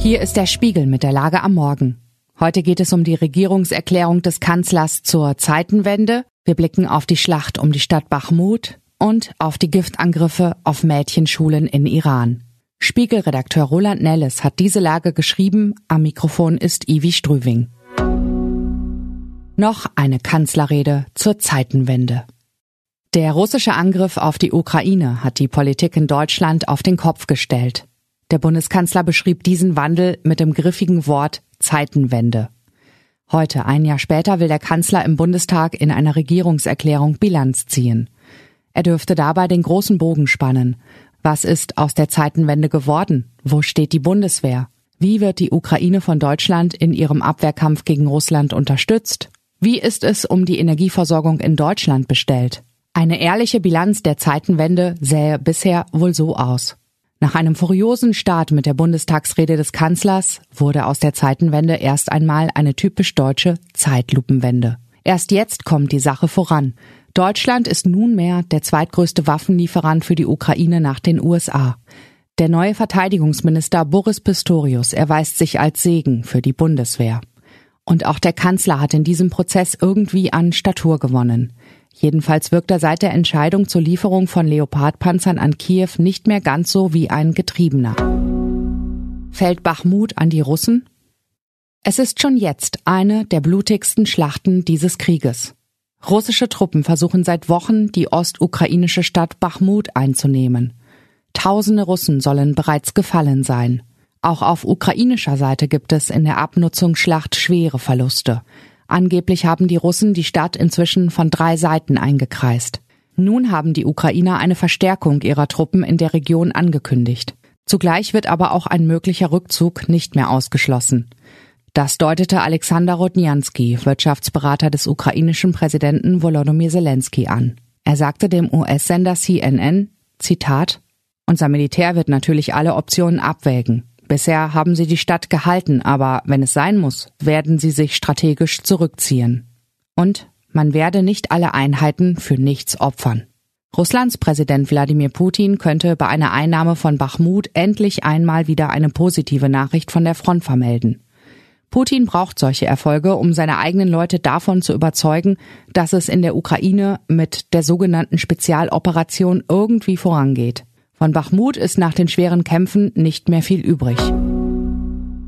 Hier ist der Spiegel mit der Lage am Morgen. Heute geht es um die Regierungserklärung des Kanzlers zur Zeitenwende. Wir blicken auf die Schlacht um die Stadt Bachmut und auf die Giftangriffe auf Mädchenschulen in Iran. Spiegelredakteur Roland Nelles hat diese Lage geschrieben. Am Mikrofon ist Ivi Strüving. Noch eine Kanzlerrede zur Zeitenwende. Der russische Angriff auf die Ukraine hat die Politik in Deutschland auf den Kopf gestellt. Der Bundeskanzler beschrieb diesen Wandel mit dem griffigen Wort Zeitenwende. Heute, ein Jahr später, will der Kanzler im Bundestag in einer Regierungserklärung Bilanz ziehen. Er dürfte dabei den großen Bogen spannen. Was ist aus der Zeitenwende geworden? Wo steht die Bundeswehr? Wie wird die Ukraine von Deutschland in ihrem Abwehrkampf gegen Russland unterstützt? Wie ist es um die Energieversorgung in Deutschland bestellt? Eine ehrliche Bilanz der Zeitenwende sähe bisher wohl so aus. Nach einem furiosen Start mit der Bundestagsrede des Kanzlers wurde aus der Zeitenwende erst einmal eine typisch deutsche Zeitlupenwende. Erst jetzt kommt die Sache voran. Deutschland ist nunmehr der zweitgrößte Waffenlieferant für die Ukraine nach den USA. Der neue Verteidigungsminister Boris Pistorius erweist sich als Segen für die Bundeswehr. Und auch der Kanzler hat in diesem Prozess irgendwie an Statur gewonnen. Jedenfalls wirkt er seit der Entscheidung zur Lieferung von Leopardpanzern an Kiew nicht mehr ganz so wie ein Getriebener. Fällt Bachmut an die Russen? Es ist schon jetzt eine der blutigsten Schlachten dieses Krieges. Russische Truppen versuchen seit Wochen, die ostukrainische Stadt Bachmut einzunehmen. Tausende Russen sollen bereits gefallen sein. Auch auf ukrainischer Seite gibt es in der Abnutzungsschlacht schwere Verluste. Angeblich haben die Russen die Stadt inzwischen von drei Seiten eingekreist. Nun haben die Ukrainer eine Verstärkung ihrer Truppen in der Region angekündigt. Zugleich wird aber auch ein möglicher Rückzug nicht mehr ausgeschlossen. Das deutete Alexander Rodnianski, Wirtschaftsberater des ukrainischen Präsidenten Volodymyr Zelensky an. Er sagte dem US-Sender CNN, Zitat, unser Militär wird natürlich alle Optionen abwägen. Bisher haben sie die Stadt gehalten, aber wenn es sein muss, werden sie sich strategisch zurückziehen. Und man werde nicht alle Einheiten für nichts opfern. Russlands Präsident Wladimir Putin könnte bei einer Einnahme von Bachmut endlich einmal wieder eine positive Nachricht von der Front vermelden. Putin braucht solche Erfolge, um seine eigenen Leute davon zu überzeugen, dass es in der Ukraine mit der sogenannten Spezialoperation irgendwie vorangeht. Von Bachmut ist nach den schweren Kämpfen nicht mehr viel übrig.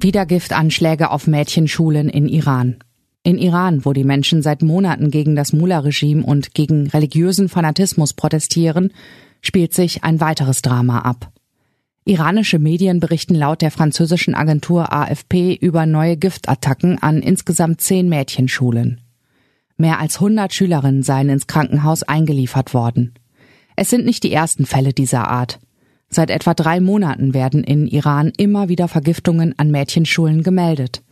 Wieder Giftanschläge auf Mädchenschulen in Iran. In Iran, wo die Menschen seit Monaten gegen das Mullah-Regime und gegen religiösen Fanatismus protestieren, spielt sich ein weiteres Drama ab. Iranische Medien berichten laut der französischen Agentur AFP über neue Giftattacken an insgesamt zehn Mädchenschulen. Mehr als 100 Schülerinnen seien ins Krankenhaus eingeliefert worden. Es sind nicht die ersten Fälle dieser Art. Seit etwa drei Monaten werden in Iran immer wieder Vergiftungen an Mädchenschulen gemeldet.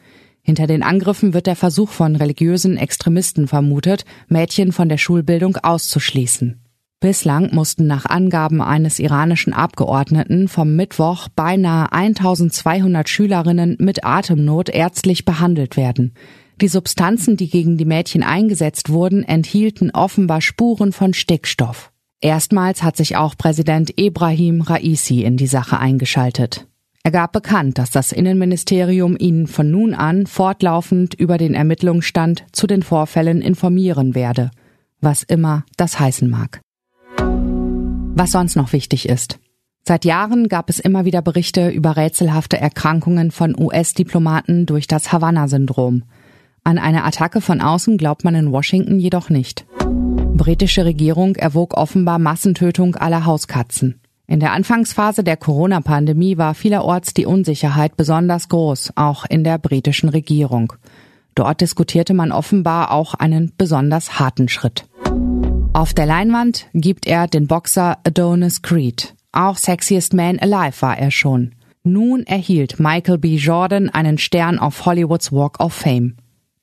Hinter den Angriffen wird der Versuch von religiösen Extremisten vermutet, Mädchen von der Schulbildung auszuschließen. Bislang mussten nach Angaben eines iranischen Abgeordneten vom Mittwoch beinahe 1200 Schülerinnen mit Atemnot ärztlich behandelt werden. Die Substanzen, die gegen die Mädchen eingesetzt wurden, enthielten offenbar Spuren von Stickstoff. Erstmals hat sich auch Präsident Ibrahim Raisi in die Sache eingeschaltet. Er gab bekannt, dass das Innenministerium ihn von nun an fortlaufend über den Ermittlungsstand zu den Vorfällen informieren werde, was immer das heißen mag. Was sonst noch wichtig ist. Seit Jahren gab es immer wieder Berichte über rätselhafte Erkrankungen von US-Diplomaten durch das Havanna-Syndrom. An eine Attacke von außen glaubt man in Washington jedoch nicht britische Regierung erwog offenbar Massentötung aller Hauskatzen. In der Anfangsphase der Corona-Pandemie war vielerorts die Unsicherheit besonders groß, auch in der britischen Regierung. Dort diskutierte man offenbar auch einen besonders harten Schritt. Auf der Leinwand gibt er den Boxer Adonis Creed. Auch Sexiest Man Alive war er schon. Nun erhielt Michael B. Jordan einen Stern auf Hollywoods Walk of Fame.